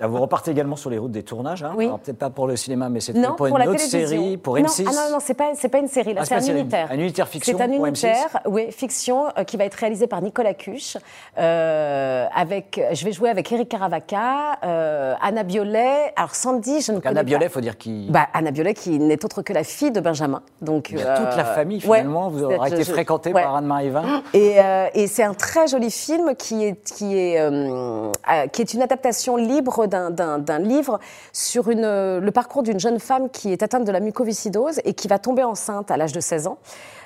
Vous repartez également sur les routes des tournages. Hein? Oui. Alors, peut-être pas pour le cinéma, mais c'est Non, pour, pour, une autre série, pour non, M6. Ah non, non, c'est pas, c'est pas une série, là, Ah, c'est pas un unitaire. Un unitaire fiction C'est un pour M6. unitaire, oui, fiction, euh, qui va être réalisé par Nicolas Cuche. euh, avec, je vais jouer avec Eric Caravaca, euh, Anna Biolay. Alors Sandy, je ne connais Anna pas. Biolay, il faut dire qu'il. Bah, Anna Biolay, qui n'est autre que la fille de Benjamin. Donc, toute la famille, ouais, finalement, vous aurez été je- fréquenté ouais. par Anne-Marie Vin. Et, et c'est un très joli film qui est, euh, euh, qui est une adaptation libre d'un- livre sur euh, le parcours d'une jeune femme qui est atteinte de la mucoviscidose et qui va tomber enceinte à l'âge de 16 ans.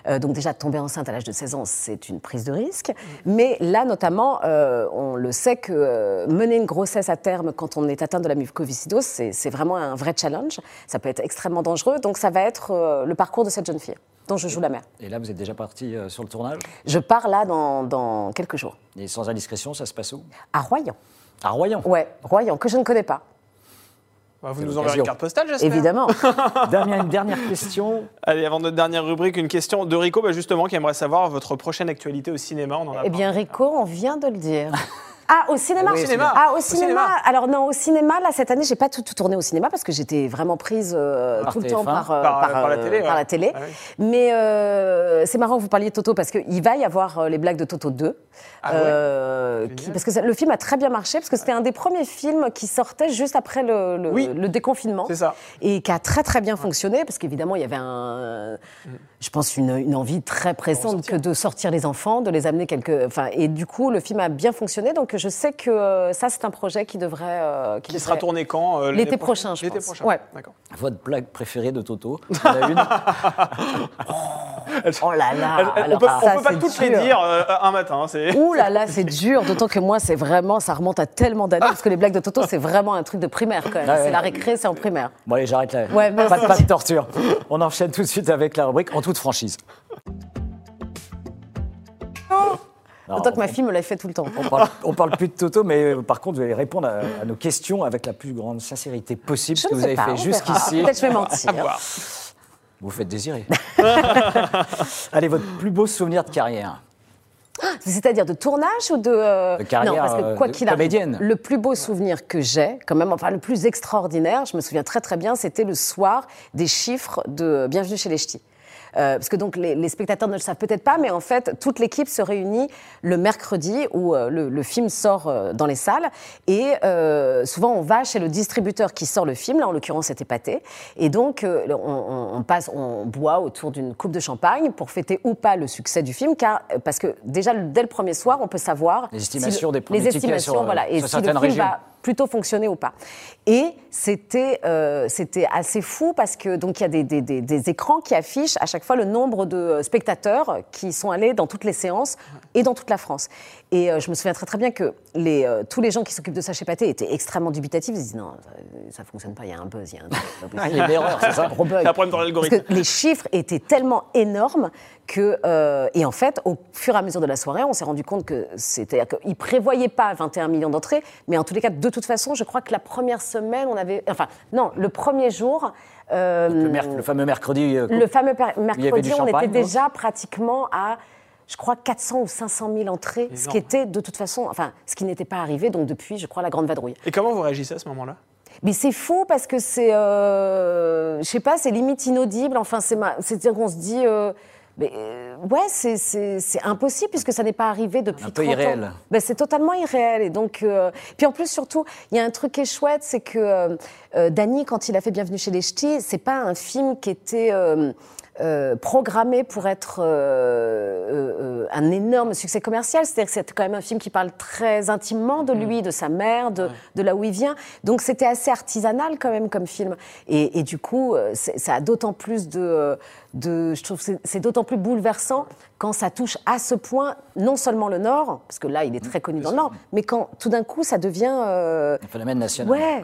Euh, donc déjà, tomber enceinte à l'âge de 16 ans, c'est une prise de risque. Mais là, notamment, euh, on le sait que euh, mener une grossesse à terme quand on est atteint de la mucoviscidose, c'est vraiment un vrai challenge. Ça peut être extrêmement dangereux. Donc ça va être le parcours de cette jeune fille dont je joue la mère. Et là, vous êtes déjà parti sur le tournage? Je pars là dans, dans quelques jours. Et sans indiscrétion, ça se passe où? À Royan. À Royan? Ouais, Royan, que je ne connais pas, Bah, vous nous enverrez une carte postale, j'espère. évidemment. Damien, une dernière question. Allez, avant notre dernière rubrique, une question de Rico, bah, justement, qui aimerait savoir votre prochaine actualité au cinéma. On en a eh bien, parlé. Rico, on vient de le dire. Ah, au cinéma Oui, au cinéma. Ah, au Au cinéma. Alors, non, au cinéma, là, cette année, j'ai pas tout, tout tourné au cinéma parce que j'étais vraiment prise euh, tout le temps TF1. par, euh, Par, par la télé, ouais. par la télé. Ah oui. Mais euh, c'est marrant que vous parliez de Toto parce qu'il va y avoir euh, les blagues de Toto 2. Ah ouais euh, qui- parce que ça- le film a très bien marché parce que c'était un des premiers films qui sortait juste après le, le- Oui. le déconfinement. C'est ça. et qui a très très bien fonctionné parce qu'évidemment il y avait un, je pense une, une envie très pressante que de sortir les enfants, de les amener quelque, enfin et du coup le film a bien fonctionné donc je sais que euh, ça c'est un projet qui devrait, euh, Qui devrait- sera tourné quand euh, L'été prochain, je L'été pense. prochain. Ouais. D'accord. Votre blague préférée de Toto? A une Oh là là, Elle- elle- on peut, ça, on peut pas toutes les dur. dire euh, un matin. hein, c'est- Ouh là là, c'est dur, d'autant que moi, c'est vraiment, ça remonte à tellement d'années, parce que les blagues de Toto, c'est vraiment un truc de primaire quand même. Ah ouais. C'est la récré, c'est en primaire. Bon, allez, j'arrête là. Ouais, pas, pas de torture. On enchaîne tout de suite avec la rubrique en toute franchise. Autant que ma fille me l'a fait tout le temps. On parle, on parle plus de Toto, mais euh, par contre, vous allez répondre à, à nos questions avec la plus grande sincérité possible, Je ce que vous avez pas, fait jusqu'ici. Peut-être je vais mentir. Vous faites désirer. allez, votre plus beau souvenir de carrière C'est-à-dire de tournage ou de... euh, De carrière, Non, parce que quoi euh, de qu'il arrive, comédienne. le plus beau souvenir que j'ai, quand même, enfin le plus extraordinaire, je me souviens très très bien, c'était le soir des chiffres de Bienvenue chez les Ch'tis. Euh, parce que donc les, les spectateurs ne le savent peut-être pas, mais en fait toute l'équipe se réunit le mercredi où euh, le, le film sort euh, dans les salles. Et euh, souvent on va chez le distributeur qui sort le film. Là en l'occurrence c'était Pâté et donc euh, on, on- on passe, on boit autour d'une coupe de champagne pour fêter ou pas le succès du film, car euh, parce que déjà dès le premier soir on peut savoir Les si estimations le- des les estimations voilà. Et si le film va plutôt fonctionner ou pas. Et c'était euh, c'était assez fou parce que donc il y a des, des- des- des écrans qui affichent à chaque fois le nombre de euh, spectateurs qui sont allés dans toutes les séances et dans toute la France. Et euh, je me souviens très très bien que les, euh, tous les gens qui s'occupent de ça chez Pathé étaient extrêmement dubitatifs. Ils se disent non, ça, ça fonctionne pas, il y a un buzz, il y a un il y une erreur, c'est ça Gros bug. Un problème dans Parce l'algorithme. que les chiffres étaient tellement énormes que, euh, et en fait, au fur et à mesure de la soirée, on s'est rendu compte que c'était, qu'ils prévoyaient pas 21 millions d'entrées, mais en tous les cas, de toute façon, je crois que la première semaine, on avait, enfin, non, le premier jour, euh, le, le fameux mercredi. le fameux mercredi, on était déjà pratiquement à, je crois, 400 ou 500 000 entrées, ce qui était de toute façon, enfin, ce qui n'était pas arrivé, donc depuis, je crois, la grande vadrouille. Et comment vous réagissez à ce moment-là? Mais c'est faux parce que c'est, euh, je sais pas, c'est limite inaudible. Enfin, c'est, ma- c'est-à-dire qu'on se dit, euh, mais, euh, ouais, c'est, c'est, c'est impossible puisque ça n'est pas arrivé depuis Un peu 30 ans. irréel. Ben, c'est totalement irréel. Et donc, euh, puis en plus, surtout, il y a un truc qui est chouette, c'est que euh, euh, Danny, quand il a fait Bienvenue chez les Ch'tis, c'est pas un film qui était euh, programmé pour être euh, euh, un énorme succès commercial. C'est-à-dire que c'est quand même un film qui parle très intimement de lui, de sa mère, de, de là où il vient. Donc c'était assez artisanal quand même comme film. Et, et du coup, c'est- ça a d'autant plus de, de je trouve que c'est- d'autant plus bouleversant quand ça touche à ce point non seulement le Nord, parce que là il est très connu dans le Nord, mais quand tout d'un coup ça devient euh, Un phénomène national. ouais.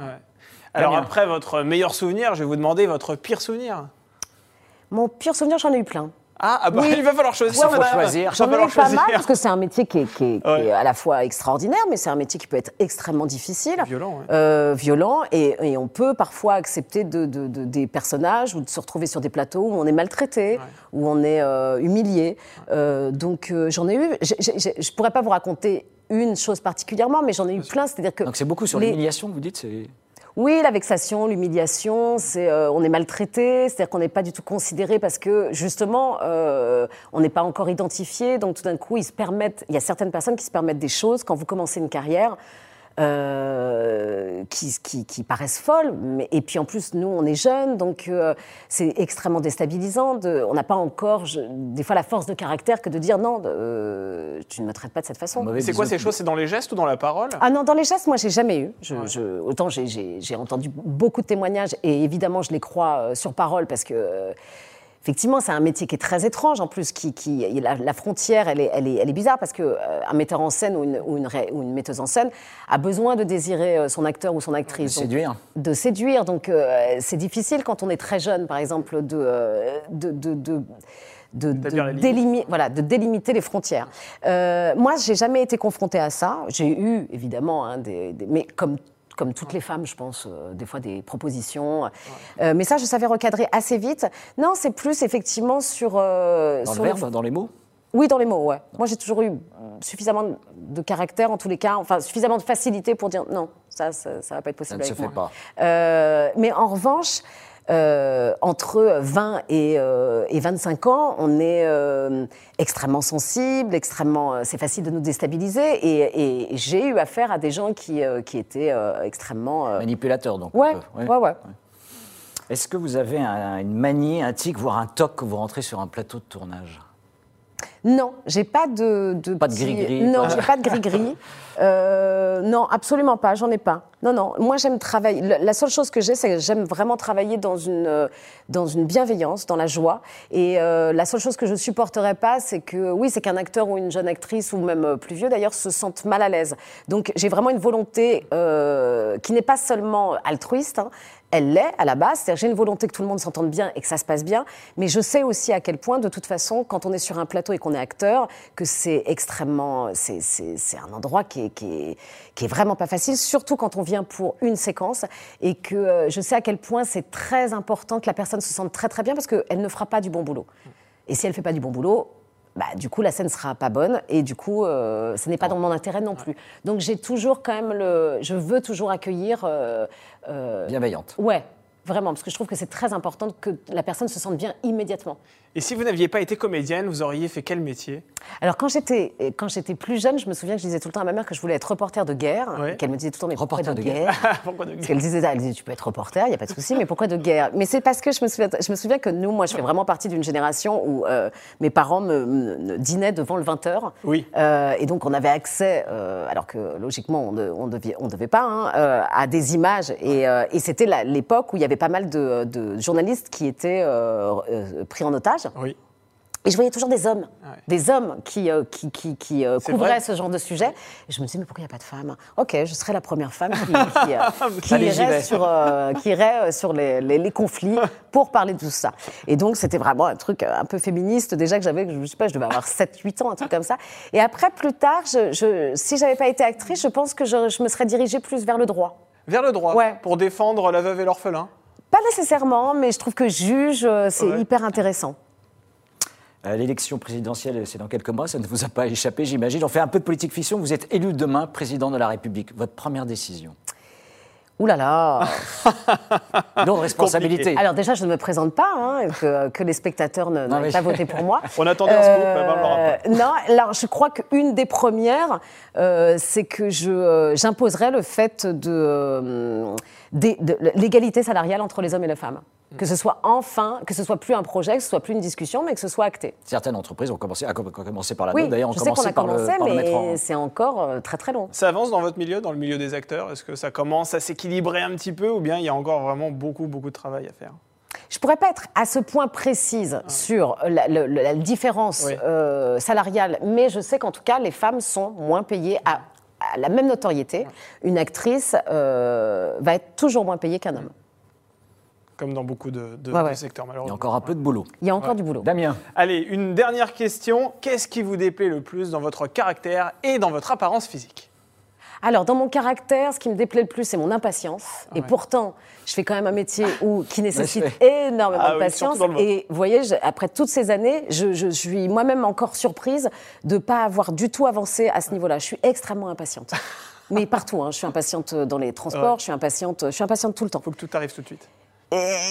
Alors après votre meilleur souvenir, je vais vous demander votre pire souvenir. Mon pire souvenir, j'en ai eu plein. Ah, ah bah, Oui. il va falloir choisir. Il faut madame. choisir. J'en ai eu pas choisir. mal parce que c'est un métier qui est, qui est- qui Ouais. est à la fois extraordinaire, mais c'est un métier qui peut être extrêmement difficile, Violent, ouais. Euh, violent, et, et on peut parfois accepter de, de- de- des personnages ou de se retrouver sur des plateaux où on est maltraité, où on est euh, humilié. Euh, donc euh, j'en ai eu. j'ai- je pourrais pas vous raconter une chose particulièrement, mais j'en ai eu plein. C'est-à-dire que Donc c'est beaucoup sur les- l'humiliation, vous dites c'est- oui, la vexation, l'humiliation, c'est euh, on est maltraité, c'est-à-dire qu'on n'est pas du tout considéré parce que justement euh, on n'est pas encore identifié, donc tout d'un coup ils se permettent, il y a certaines personnes qui se permettent des choses quand vous commencez une carrière. Euh, qui, qui- qui paraissent folles, mais, et puis en plus nous on est jeunes, donc euh, c'est extrêmement déstabilisant. De, on n'a pas encore, je- des fois, la force de caractère que de dire non, euh, tu ne me traites pas de cette façon. C'est quoi ces choses? C'est dans les gestes ou dans la parole? Ah non, dans les gestes, moi, j'ai jamais eu. Je, je- autant j'ai- j'ai j'ai entendu beaucoup de témoignages et évidemment, je les crois euh, sur parole parce que. Effectivement, c'est un métier qui est très étrange en plus, qui, qui- la, la frontière, elle est, elle, est, elle est bizarre parce que euh, un metteur en scène ou une, ou, une, ré- ou une metteuse en scène a besoin de désirer euh, son acteur ou son actrice. De Donc, séduire. de séduire. Donc euh, c'est difficile quand on est très jeune, par exemple, de, euh, de, de, de- de- de D'établir la limite. délimi- voilà, de délimiter les frontières. Euh, moi, j'ai jamais été confrontée à ça. J'ai eu, évidemment, hein, des, des- mais comme comme toutes les femmes, je pense, euh, des fois des propositions. Euh, mais ça, je savais recadrer assez vite. Non, c'est plus effectivement sur. euh, Dans le verbe, dans les mots? Oui, dans les mots, ouais. Moi, j'ai toujours eu suffisamment de caractère, en tous les cas, enfin, suffisamment de facilité pour dire non, ça, ça, ça va pas être Ça possible ne se avec fait moi. pas. Euh, mais en revanche, euh, entre 20 et, euh, et 25 ans, on est euh, extrêmement sensible, extrêmement. euh, c'est facile de nous déstabiliser. Et, et j'ai eu affaire à des gens qui, qui étaient extrêmement. euh, Manipulateur, donc. ouais, ouais, ouais. Est-ce que vous avez un- une manie, un tic, voire un toc quand vous rentrez sur un plateau de tournage? Non, j'ai pas de, de Pas de gris-gris, Non, j'ai pas de gris-gris. Euh, non, absolument pas. J'en ai pas. Non, non. Moi, j'aime travailler. le- La seule chose que j'ai, c'est que j'aime vraiment travailler dans une euh, dans une bienveillance, dans la joie. Et euh, la seule chose que je supporterais pas, c'est que oui, c'est qu'un acteur ou une jeune actrice ou même plus vieux d'ailleurs se sentent mal à l'aise. Donc, j'ai vraiment une volonté euh, qui n'est pas seulement altruiste, hein, elle l'est à la base. C'est-à-dire, j'ai une volonté que tout le monde s'entende bien et que ça se passe bien. Mais je sais aussi à quel point, de toute façon, quand on est sur un plateau et qu'on est acteur, que c'est extrêmement. C'est un endroit qui est, qui, est, qui est vraiment pas facile, surtout quand on vient pour une séquence. Et que euh, je sais à quel point c'est très important que la personne se sente très très bien parce qu'elle ne fera pas du bon boulot. Et si elle fait pas du bon boulot, bah, du coup, la scène sera pas bonne et du coup, euh, ce n'est pas dans mon intérêt non plus. Donc, j'ai toujours quand même le. Je veux toujours accueillir. euh, euh, Bienveillante. ouais, vraiment, parce que je trouve que c'est très important que la personne se sente bien immédiatement. Et si vous n'aviez pas été comédienne, vous auriez fait quel métier? Alors, quand j'étais quand j'étais plus jeune, je me souviens que je disais tout le temps à ma mère que je voulais être reporter de guerre, qu'elle me disait tout le temps mais pourquoi Reporter de, de guerre, Pourquoi de Parce qu'elle disait ça, elle disait tu peux être reporter, il n'y a pas de souci, mais pourquoi de guerre? Mais c'est parce que je me souviens, je me souviens que nous, moi, je fais vraiment partie d'une génération où euh, mes parents me, dînaient devant le 20h. Oui. Euh, et donc, on avait accès, euh, alors que logiquement, on ne on devait, on devait pas, hein, euh, à des images. Et, euh, et c'était l'époque où il y avait pas mal de, de journalistes qui étaient euh, euh, pris en otage. Oui. Et je voyais toujours des hommes, Ah ouais. des hommes qui, euh, qui, qui, qui, euh, couvraient vrai ce genre de sujet. Et je me disais, mais pourquoi il n'y a pas de femmes? Ok, je serai la première femme qui, qui, euh, irait, sur, qui irait sur les, les- les conflits pour parler de tout ça. Et donc, c'était vraiment un truc un peu féministe, déjà que j'avais, je sais pas, je devais avoir 7-8 ans, un truc comme ça. Et après, plus tard, je, je, si j'avais pas été actrice, je pense que je, je me serais dirigée plus vers le droit. Vers le droit, Ouais. pour défendre la veuve et l'orphelin. Pas nécessairement, mais je trouve que juge, c'est Ouais. hyper intéressant. Euh, L'élection présidentielle, c'est dans quelques mois, ça ne vous a pas échappé, j'imagine. On fait un peu de politique fiction. Vous êtes élu demain président de la République. Votre première décision Ouh là là Lourde responsabilité. Alors déjà, je ne me présente pas, hein, que, que les spectateurs ne- Non, n'aient mais- pas voté pour moi. On attendait un scoop. Euh, non, alors je crois qu'une des premières, euh, c'est que je, euh, j'imposerais le fait de, euh, de l'égalité salariale entre les hommes et les femmes. Que ce soit enfin, que ce soit plus un projet, que ce soit plus une discussion, mais que ce soit acté. Certaines entreprises ont commencé, à com- commencé par la Oui. D'ailleurs, qu'on commencé a par, le, commencé, par le en- mais c'est encore euh, très très long. Ça avance dans votre milieu, dans le milieu des acteurs? Est-ce que ça commence à s'équilibrer un petit peu ou bien il y a encore vraiment beaucoup, beaucoup de travail à faire? Je pourrais pas être à ce point précise sur la, différence Oui. euh, salariale, mais je sais qu'en tout cas, les femmes sont moins payées à, à la même notoriété. Une actrice euh, va être toujours moins payée qu'un homme. Comme dans beaucoup de, de- Ouais, de ouais. secteurs, Il y a malheureusement. encore un peu de boulot. Il y a encore du boulot. Damien, Allez, une dernière question. Qu'est-ce qui vous déplaît le plus dans votre caractère et dans votre apparence physique? Alors, dans mon caractère, ce qui me déplaît le plus, c'est mon impatience. Et pourtant, je fais quand même un métier où, qui nécessite énormément Ah de patience. Et vous voyez, je- après toutes ces années, je, je suis moi-même encore surprise de ne pas avoir du tout avancé à ce niveau-là. Je suis extrêmement impatiente. Mais partout, hein. je suis impatiente dans les transports, Ouais. je suis impatiente, je suis impatiente tout le temps. Faut que tout arrive tout de suite.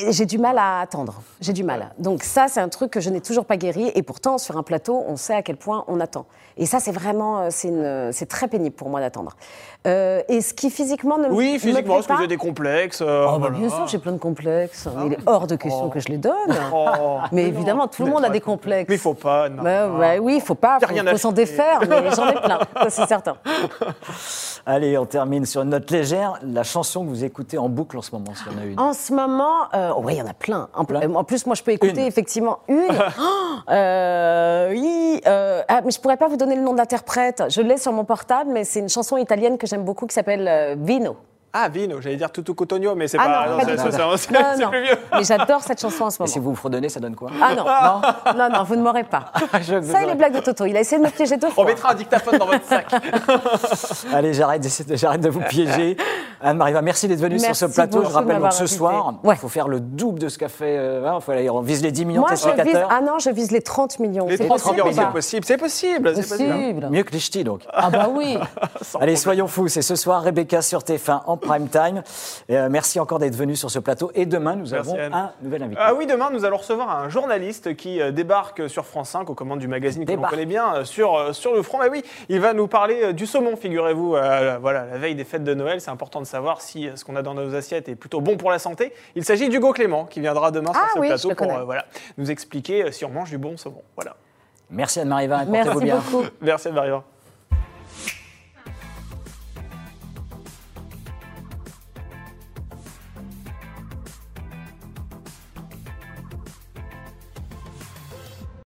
J'ai du mal à attendre. J'ai du mal. Donc ça, c'est un truc que je n'ai toujours pas guéri. Et pourtant, sur un plateau, on sait à quel point on attend. Et ça, c'est vraiment, euh, c'est une- c'est très pénible pour moi d'attendre. Euh, et ce qui physiquement ne me- Oui, me physiquement, est-ce que vous avez des complexes euh, Oh, bah, bien sûr, j'ai plein de complexes. Il est hors de question Oh. que je les donne. Oh. Mais non, évidemment, tout le monde a des complexes. Mais il faut pas. non. Ouais, oui, il faut pas, faut, rien faut s'en défaire, mais j'en ai plein, c'est certain. allez, on termine sur une note légère. La chanson que vous écoutez en boucle en ce moment, s'il y en a une. En ce moment, euh, oui, il y en a plein. En, Plein. en plus, moi, je peux écouter Une. effectivement une. Oh, euh, oui, euh, ah, mais je pourrais pas vous donner le nom d'interprète. Je l'ai sur mon portable, mais c'est une chanson italienne que j'aime beaucoup qui s'appelle Vino. Ah, Vino, j'allais dire Tutu Cotogno, mais c'est Ah pas. non, Non, c'est plus vieux. Mais j'adore cette chanson en ce Et moment. si vous vous fredonnez, ça donne quoi Ah non, non, non, non, vous ne m'aurez pas. Je vous Ça et aurais- les blagues de Toto. Il a essayé de me piéger deux On fois. mettra un dictaphone dans votre sac. Allez, j'arrête, de- j'arrête de vous piéger. Anne-Marie, merci d'être venue sur ce plateau. Je rappelle donc ce soir, il Ouais. faut faire le double de ce qu'a fait. euh, faut aller- on vise les 10 millions Moi, de je vise. téléspectateurs. Ah non, je vise les 30 millions. Les C'est 30 possible millions, c'est possible. C'est possible. c'est possible. Mieux que les ch'tis, donc. Ah bah oui. Allez, soyons fous, c'est ce soir Rebecca sur TF1 en prime time. Euh, merci encore d'être venu sur ce plateau. Et demain, nous Merci, avons Anne. un nouvel invité. Ah oui, demain, nous allons recevoir un journaliste qui euh, débarque sur France 5 aux commandes du magazine que l'on connaît bien euh, sur, sur le front. Mais oui, il va nous parler du saumon, figurez-vous. euh, voilà, la veille des fêtes de Noël, c'est important de savoir si ce qu'on a dans nos assiettes est plutôt bon pour la santé. Il s'agit d'Hugo Clément qui viendra demain Ah sur ce oui, je plateau pour euh, voilà, nous expliquer si on mange du bon saumon. Voilà. Merci Anne-Marie Vin, Merci bien. beaucoup. Merci Anne-Marie.